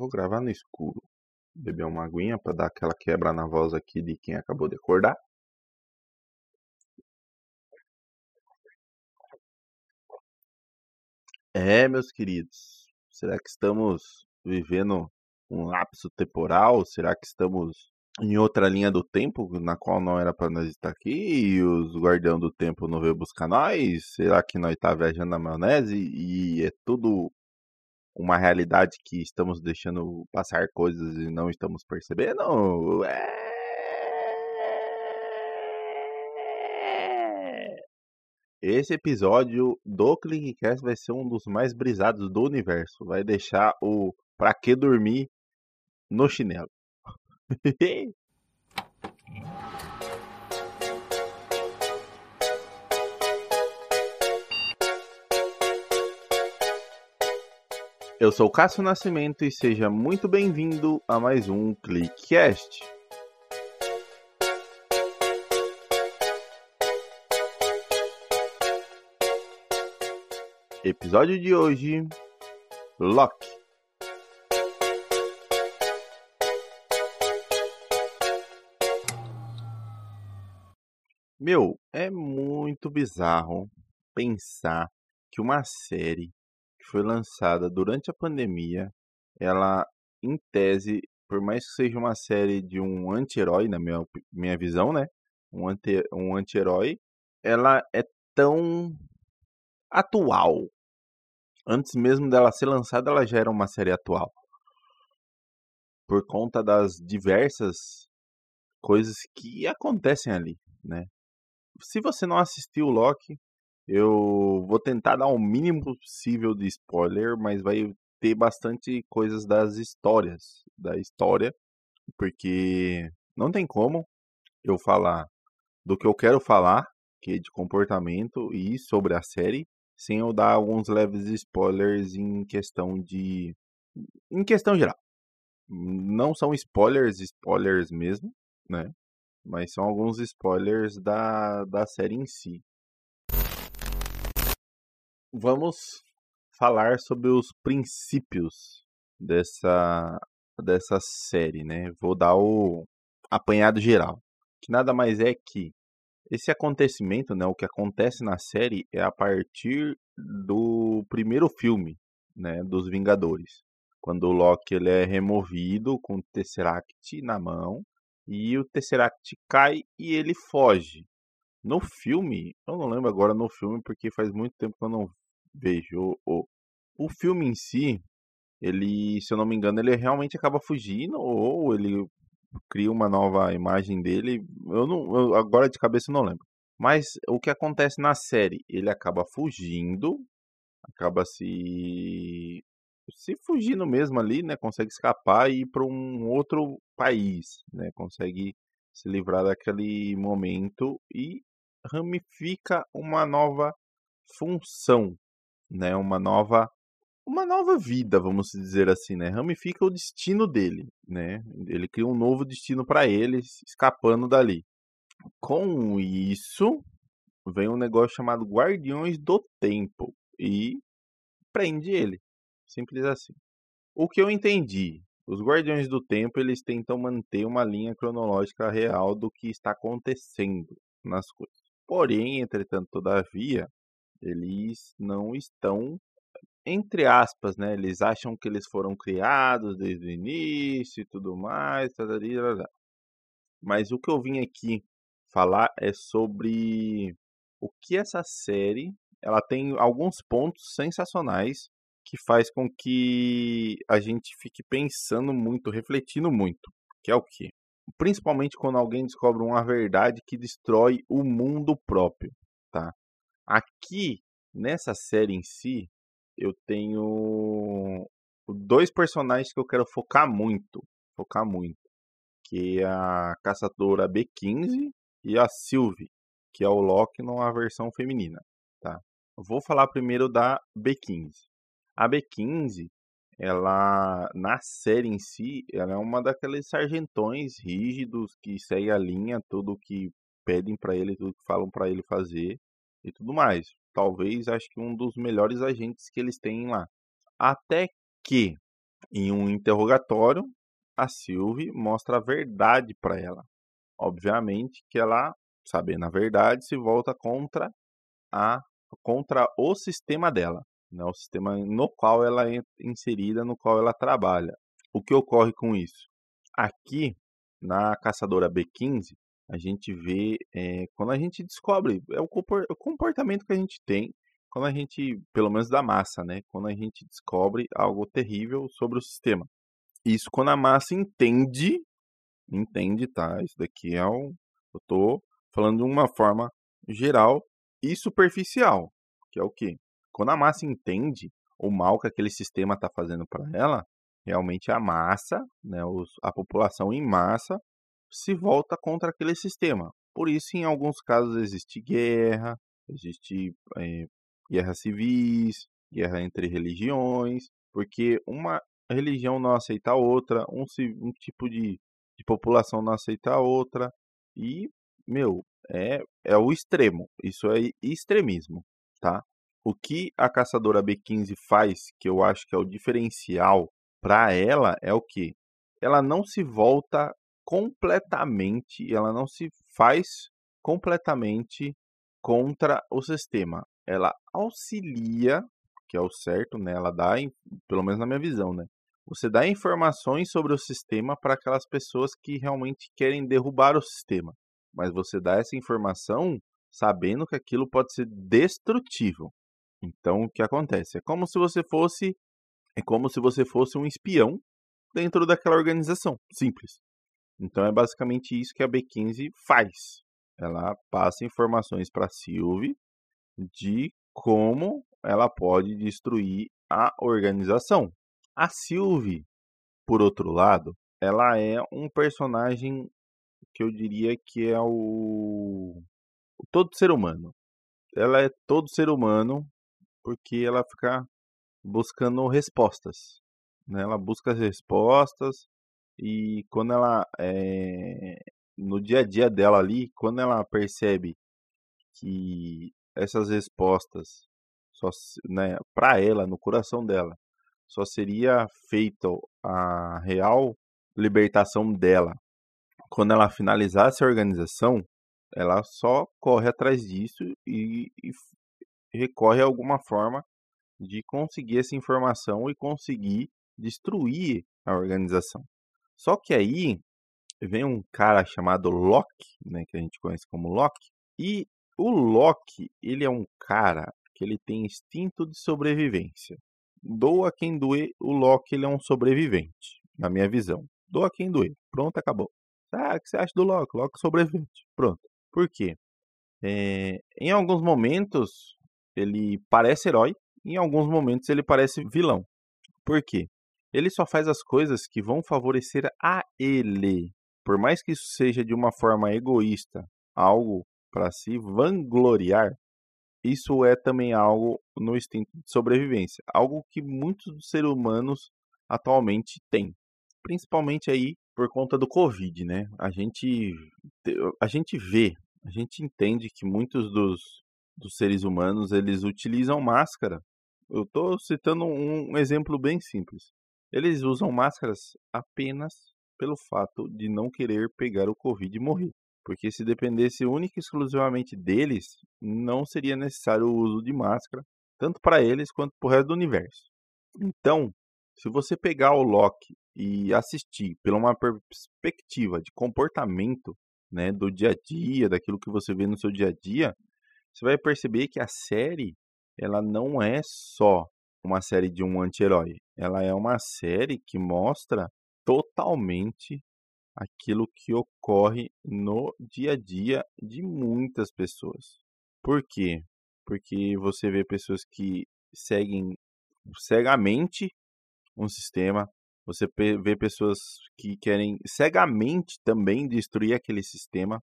Vou gravar no escuro. Beber uma aguinha para dar aquela quebra na voz aqui de quem acabou de acordar. É, meus queridos, será que estamos vivendo um lapso temporal? Será que estamos em outra linha do tempo na qual não era para nós estar aqui e os guardião do tempo não veio buscar nós? Será que nós tá viajando na maionese e é tudo uma realidade que estamos deixando passar coisas e não estamos percebendo? É... Esse episódio do Clickcast vai ser um dos mais brisados do universo. Vai deixar o pra que dormir no chinelo. Eu sou Cássio Nascimento e seja muito bem-vindo a mais um Clickcast. Episódio de hoje: Loki. Meu, é muito bizarro pensar que uma série foi lançada durante a pandemia, ela, em tese, por mais que seja uma série de um anti-herói, na minha, minha visão, né? Um anti-herói, um anti ela é tão atual. Antes mesmo dela ser lançada, ela já era uma série atual. Por conta das diversas coisas que acontecem ali, né? Se você não assistiu Loki, eu vou tentar dar o mínimo possível de spoiler, mas vai ter bastante coisas das histórias, da história, porque não tem como eu falar do que eu quero falar, que é de comportamento e sobre a série, sem eu dar alguns leves spoilers em questão de em questão geral. Não são spoilers, spoilers mesmo, né? Mas são alguns spoilers da, da série em si. Vamos falar sobre os princípios dessa, dessa série, né? Vou dar o apanhado geral. Que nada mais é que esse acontecimento, né, o que acontece na série é a partir do primeiro filme, né, dos Vingadores, quando o Loki ele é removido com o Tesseract na mão e o Tesseract cai e ele foge. No filme, eu não lembro agora no filme porque faz muito tempo que eu não vejo o o filme em si, ele, se eu não me engano, ele realmente acaba fugindo ou ele cria uma nova imagem dele. Eu não, eu, agora de cabeça não lembro. Mas o que acontece na série? Ele acaba fugindo, acaba se se fugindo mesmo ali, né? Consegue escapar e ir para um outro país, né? Consegue se livrar daquele momento e ramifica uma nova função, né? Uma nova uma nova vida, vamos dizer assim, né? Ramifica o destino dele, né? Ele cria um novo destino para ele, escapando dali. Com isso, vem um negócio chamado Guardiões do Tempo e prende ele. Simples assim. O que eu entendi, os Guardiões do Tempo, eles tentam manter uma linha cronológica real do que está acontecendo nas coisas. Porém, entretanto, todavia, eles não estão entre aspas, né? Eles acham que eles foram criados desde o início e tudo mais. Mas o que eu vim aqui falar é sobre o que essa série ela tem alguns pontos sensacionais que faz com que a gente fique pensando muito, refletindo muito, que é o que? Principalmente quando alguém descobre uma verdade que destrói o mundo próprio, tá? Aqui nessa série em si, eu tenho dois personagens que eu quero focar muito, focar muito, que é a caçadora B15 e a Sylvie, que é o Loki numa versão feminina, tá? vou falar primeiro da B15. A B15, ela na série em si, ela é uma daqueles sargentões rígidos que segue a linha, tudo que pedem para ele, tudo que falam para ele fazer e tudo mais talvez acho que um dos melhores agentes que eles têm lá. Até que Em um interrogatório, a Sylvie mostra a verdade para ela. Obviamente que ela, sabendo a verdade, se volta contra a contra o sistema dela, né? o sistema no qual ela é inserida, no qual ela trabalha. O que ocorre com isso? Aqui, na caçadora B15, a gente vê, é, quando a gente descobre, é o comportamento que a gente tem quando a gente, pelo menos da massa, né? Quando a gente descobre algo terrível sobre o sistema. Isso quando a massa entende, entende, tá? Isso daqui é um, eu tô falando de uma forma geral e superficial, que é o quê? Quando a massa entende o mal que aquele sistema está fazendo para ela, realmente a massa, né, os, a população em massa, se volta contra aquele sistema. Por isso, em alguns casos, existe guerra, existe é, guerras civis, guerra entre religiões, porque uma religião não aceita a outra, um, um tipo de, de população não aceita a outra, e, meu, é, é o extremo, isso é extremismo, tá? O que a caçadora B15 faz, que eu acho que é o diferencial para ela, é o que? Ela não se volta completamente, ela não se faz completamente contra o sistema. Ela auxilia, que é o certo, né? Ela dá, pelo menos na minha visão, né? Você dá informações sobre o sistema para aquelas pessoas que realmente querem derrubar o sistema. Mas você dá essa informação sabendo que aquilo pode ser destrutivo. Então, o que acontece? É como se você fosse é como se você fosse um espião dentro daquela organização, simples. Então é basicamente isso que a B15 faz. Ela passa informações para a Sylvie de como ela pode destruir a organização. A Sylvie, por outro lado, ela é um personagem que eu diria que é o, todo ser humano. Ela é todo ser humano porque ela fica buscando respostas. Né? Ela busca as respostas e quando ela é, no dia a dia dela ali, quando ela percebe que essas respostas só né, para ela, no coração dela, só seria feita a real libertação dela quando ela finalizasse a organização, ela só corre atrás disso e, e recorre a alguma forma de conseguir essa informação e conseguir destruir a organização. Só que aí vem um cara chamado Loki, né, que a gente conhece como Loki, e o Loki, ele é um cara que ele tem instinto de sobrevivência. Doa quem doer, o Loki ele é um sobrevivente, na minha visão. Doa quem doer. Pronto, acabou. Ah, o que você acha do Loki? Loki é sobrevivente. Pronto. Por quê? É, em alguns momentos ele parece herói, em alguns momentos ele parece vilão. Por quê? Ele só faz as coisas que vão favorecer a ele. Por mais que isso seja de uma forma egoísta, algo para se vangloriar, isso é também algo no instinto de sobrevivência, algo que muitos dos seres humanos atualmente têm, principalmente aí por conta do Covid, né? A gente a gente vê, a gente entende que muitos dos, dos seres humanos eles utilizam máscara. Eu estou citando um exemplo bem simples. Eles usam máscaras apenas pelo fato de não querer pegar o Covid e morrer. Porque se dependesse única e exclusivamente deles, não seria necessário o uso de máscara, tanto para eles quanto para o resto do universo. Então, se você pegar o Loki e assistir pela uma perspectiva de comportamento, né, do dia a dia, daquilo que você vê no seu dia a dia, você vai perceber que a série ela não é só uma série de um anti-herói. Ela é uma série que mostra totalmente aquilo que ocorre no dia a dia de muitas pessoas. Por quê? Porque você vê pessoas que seguem cegamente um sistema, você vê pessoas que querem cegamente também destruir aquele sistema,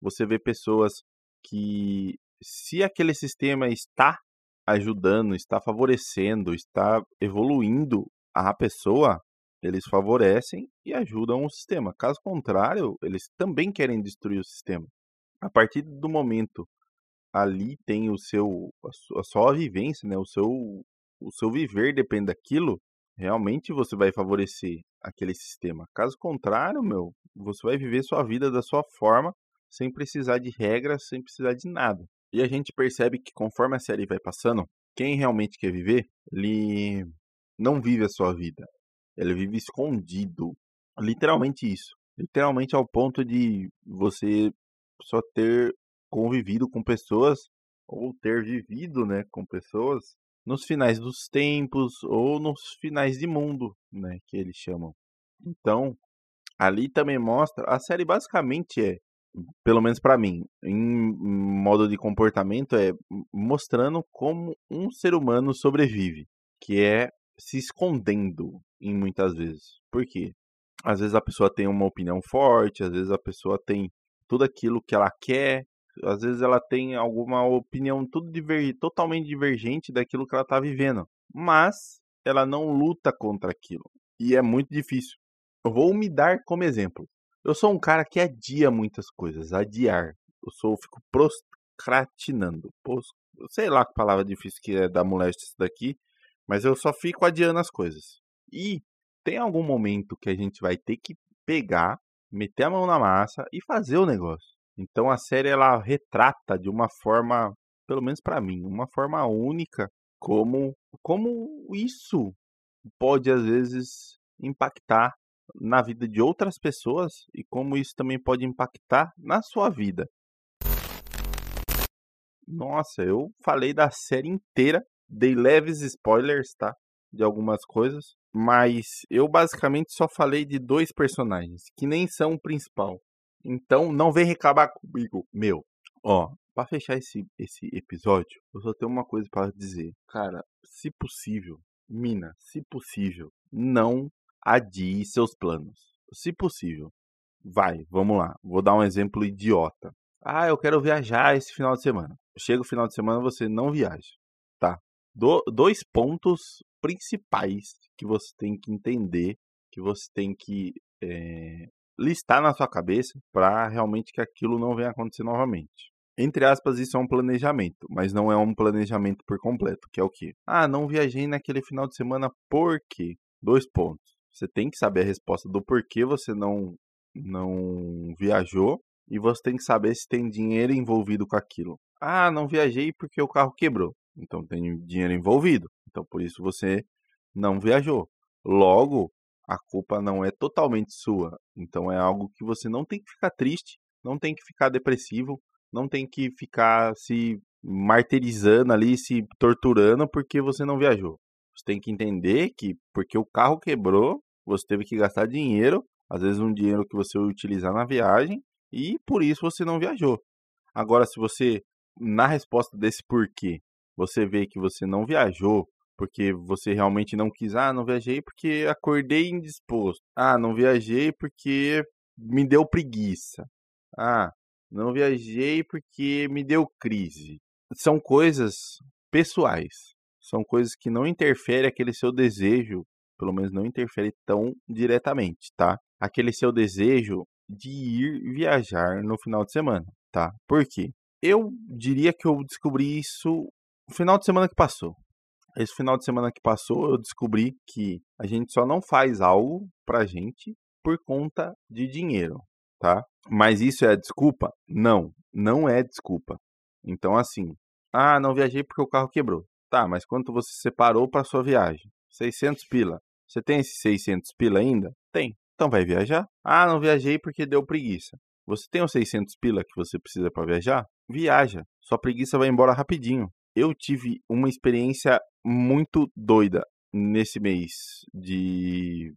você vê pessoas que, se aquele sistema está ajudando, está favorecendo, está evoluindo a pessoa, eles favorecem e ajudam o sistema. Caso contrário, eles também querem destruir o sistema. A partir do momento ali tem o seu a sua vivência, né, o seu o seu viver depende daquilo, realmente você vai favorecer aquele sistema. Caso contrário, meu, você vai viver sua vida da sua forma, sem precisar de regras, sem precisar de nada. E a gente percebe que conforme a série vai passando, quem realmente quer viver, ele não vive a sua vida. Ele vive escondido. Literalmente isso. Literalmente ao ponto de você só ter convivido com pessoas ou ter vivido, né, com pessoas nos finais dos tempos ou nos finais de mundo, né, que eles chamam. Então, ali também mostra, a série basicamente é, pelo menos para mim, em modo de comportamento é mostrando como um ser humano sobrevive, que é se escondendo em muitas vezes. Por quê? Às vezes a pessoa tem uma opinião forte, às vezes a pessoa tem tudo aquilo que ela quer, às vezes ela tem alguma opinião tudo diver, totalmente divergente daquilo que ela está vivendo, mas ela não luta contra aquilo. E é muito difícil. Eu vou me dar como exemplo. Eu sou um cara que adia muitas coisas, adiar. Eu sou, eu fico procrastinando. Sei lá que palavra difícil que é da moléstia isso daqui, mas eu só fico adiando as coisas. E tem algum momento que a gente vai ter que pegar, meter a mão na massa e fazer o negócio. Então a série ela retrata de uma forma, pelo menos para mim, uma forma única como como isso pode às vezes impactar na vida de outras pessoas e como isso também pode impactar na sua vida. Nossa, eu falei da série inteira, dei leves spoilers, tá? De algumas coisas, mas eu basicamente só falei de dois personagens que nem são o principal. Então não vem reclamar comigo, meu. Ó, para fechar esse, esse episódio, eu só tenho uma coisa para dizer. Cara, se possível, mina, se possível, não adie seus planos. Se possível. Vai, vamos lá. Vou dar um exemplo idiota. Ah, eu quero viajar esse final de semana. Chega o final de semana, você não viaja. Tá? Do, dois pontos principais que você tem que entender, que você tem que é, listar na sua cabeça para realmente que aquilo não venha acontecer novamente. Entre aspas, isso é um planejamento, mas não é um planejamento por completo, que é o quê? Ah, não viajei naquele final de semana por quê? Dois pontos. Você tem que saber a resposta do porquê você não não viajou e você tem que saber se tem dinheiro envolvido com aquilo. Ah, não viajei porque o carro quebrou. Então tem dinheiro envolvido. Então por isso você não viajou. Logo, a culpa não é totalmente sua. Então é algo que você não tem que ficar triste, não tem que ficar depressivo, não tem que ficar se martirizando ali, se torturando porque você não viajou. Você tem que entender que porque o carro quebrou, você teve que gastar dinheiro, às vezes um dinheiro que você utilizar na viagem, e por isso você não viajou. Agora, se você, na resposta desse porquê, você vê que você não viajou porque você realmente não quis. Ah, não viajei porque acordei indisposto. Ah, não viajei porque me deu preguiça. Ah, não viajei porque me deu crise. São coisas pessoais. São coisas que não interferem aquele seu desejo, pelo menos não interfere tão diretamente, tá? Aquele seu desejo de ir viajar no final de semana, tá? Por quê? Eu diria que eu descobri isso no final de semana que passou. Esse final de semana que passou, eu descobri que a gente só não faz algo pra gente por conta de dinheiro, tá? Mas isso é desculpa? Não, não é desculpa. Então, assim, ah, não viajei porque o carro quebrou. Tá, mas quanto você separou para sua viagem? 600 pila. Você tem esses 600 pila ainda? Tem. Então vai viajar? Ah, não viajei porque deu preguiça. Você tem os 600 pila que você precisa para viajar? Viaja. Sua preguiça vai embora rapidinho eu tive uma experiência muito doida nesse mês de.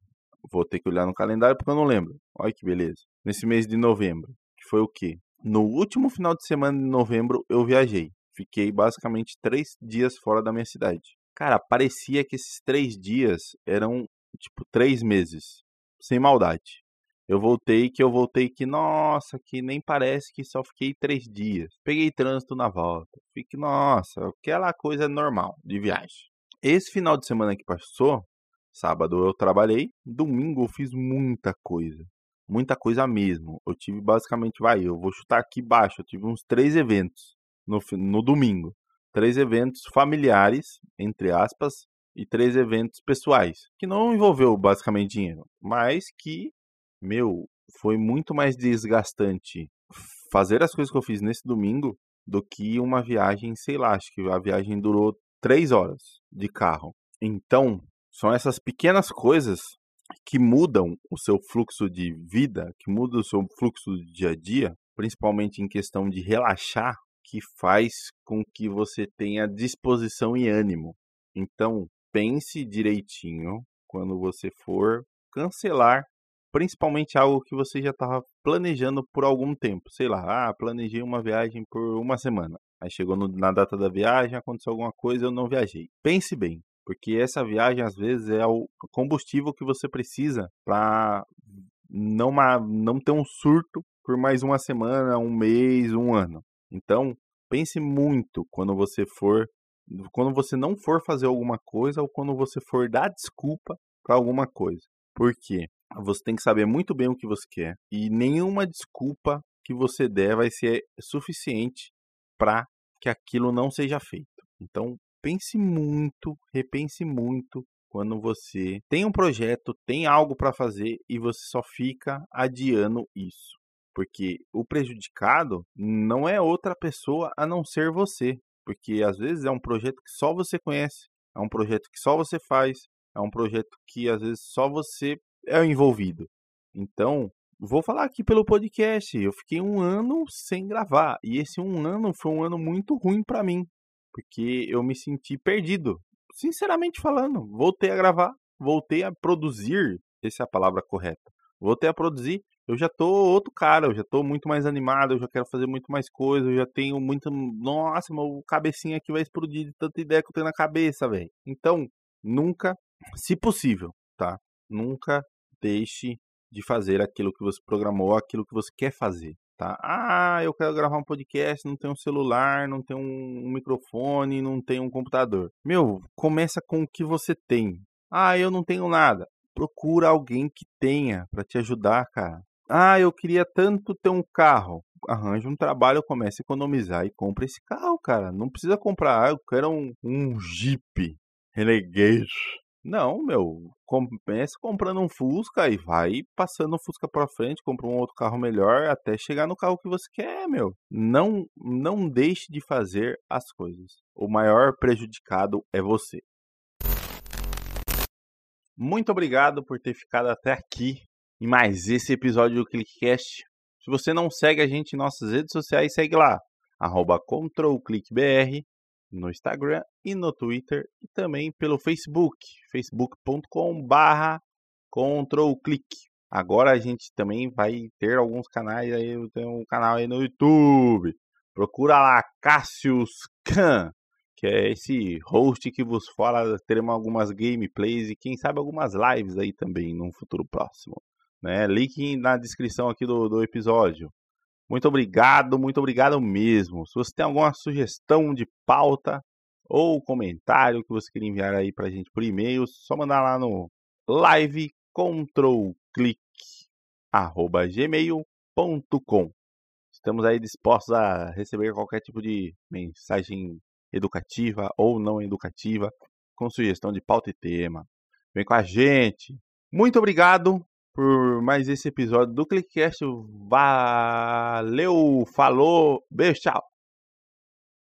Vou ter que olhar no calendário porque eu não lembro. Olha que beleza. Nesse mês de novembro. Que foi o quê? No último final de semana de novembro eu viajei. Fiquei basicamente três dias fora da minha cidade. Cara, parecia que esses três dias eram tipo três meses. Sem maldade. Eu voltei que eu voltei que, nossa, que nem parece que só fiquei três dias. Peguei trânsito na volta. Fique, nossa, aquela coisa normal de viagem. Esse final de semana que passou, sábado eu trabalhei, domingo eu fiz muita coisa. Muita coisa mesmo. Eu tive basicamente, vai, eu vou chutar aqui baixo, eu tive uns três eventos no, no domingo. Três eventos familiares, entre aspas, e três eventos pessoais, que não envolveu basicamente dinheiro, mas que, meu, foi muito mais desgastante fazer as coisas que eu fiz nesse domingo do que uma viagem, sei lá, acho que a viagem durou três horas de carro. Então, são essas pequenas coisas que mudam o seu fluxo de vida, que mudam o seu fluxo do dia a dia, principalmente em questão de relaxar, que faz com que você tenha disposição e ânimo. Então, pense direitinho quando você for cancelar, principalmente algo que você já estava planejando por algum tempo. Sei lá, ah, planejei uma viagem por uma semana. Aí chegou no, na data da viagem, aconteceu alguma coisa, eu não viajei. Pense bem, porque essa viagem às vezes é o combustível que você precisa para não, não ter um surto por mais uma semana, um mês, um ano. Então, pense muito quando você for, quando você não for fazer alguma coisa ou quando você for dar desculpa para alguma coisa. Por quê? Você tem que saber muito bem o que você quer e nenhuma desculpa que você der vai ser suficiente para que aquilo não seja feito. Então, pense muito, repense muito quando você tem um projeto, tem algo para fazer e você só fica adiando isso. Porque o prejudicado não é outra pessoa a não ser você. Porque às vezes é um projeto que só você conhece, é um projeto que só você faz, é um projeto que às vezes só você é envolvido. Então, vou falar aqui pelo podcast. Eu fiquei um ano sem gravar. E esse um ano foi um ano muito ruim para mim. Porque eu me senti perdido. Sinceramente falando, voltei a gravar, voltei a produzir. Essa é a palavra correta. Voltei a produzir. Eu já tô outro cara, eu já tô muito mais animado, eu já quero fazer muito mais coisa, eu já tenho muita. Nossa, meu cabecinha aqui vai explodir de tanta ideia que eu tenho na cabeça, velho. Então, nunca, se possível, tá? Nunca deixe de fazer aquilo que você programou, aquilo que você quer fazer, tá? Ah, eu quero gravar um podcast, não tenho um celular, não tenho um microfone, não tenho um computador. Meu, começa com o que você tem. Ah, eu não tenho nada. Procura alguém que tenha para te ajudar, cara. Ah, eu queria tanto ter um carro. Arranja um trabalho, comece a economizar e compra esse carro, cara. Não precisa comprar, ah, eu quero um, um Jeep Renegade não, meu, começa comprando um Fusca e vai passando o Fusca para frente, compra um outro carro melhor até chegar no carro que você quer, meu. Não, não deixe de fazer as coisas. O maior prejudicado é você. Muito obrigado por ter ficado até aqui em mais esse episódio do ClickCast. Se você não segue a gente em nossas redes sociais, segue lá, arroba ControlClickBR no Instagram e no Twitter e também pelo Facebook, facebook.com barra controlclick. Agora a gente também vai ter alguns canais aí, tenho um canal aí no YouTube. Procura lá Cassius Khan, que é esse host que vos fala, teremos algumas gameplays e quem sabe algumas lives aí também no futuro próximo. Né? Link na descrição aqui do, do episódio. Muito obrigado, muito obrigado mesmo. Se você tem alguma sugestão de pauta ou comentário que você queira enviar aí pra gente por e-mail, só mandar lá no livecontrolclick@gmail.com. Estamos aí dispostos a receber qualquer tipo de mensagem educativa ou não educativa com sugestão de pauta e tema. Vem com a gente. Muito obrigado por mais esse episódio do Clickcast. Valeu, falou, beijo, tchau.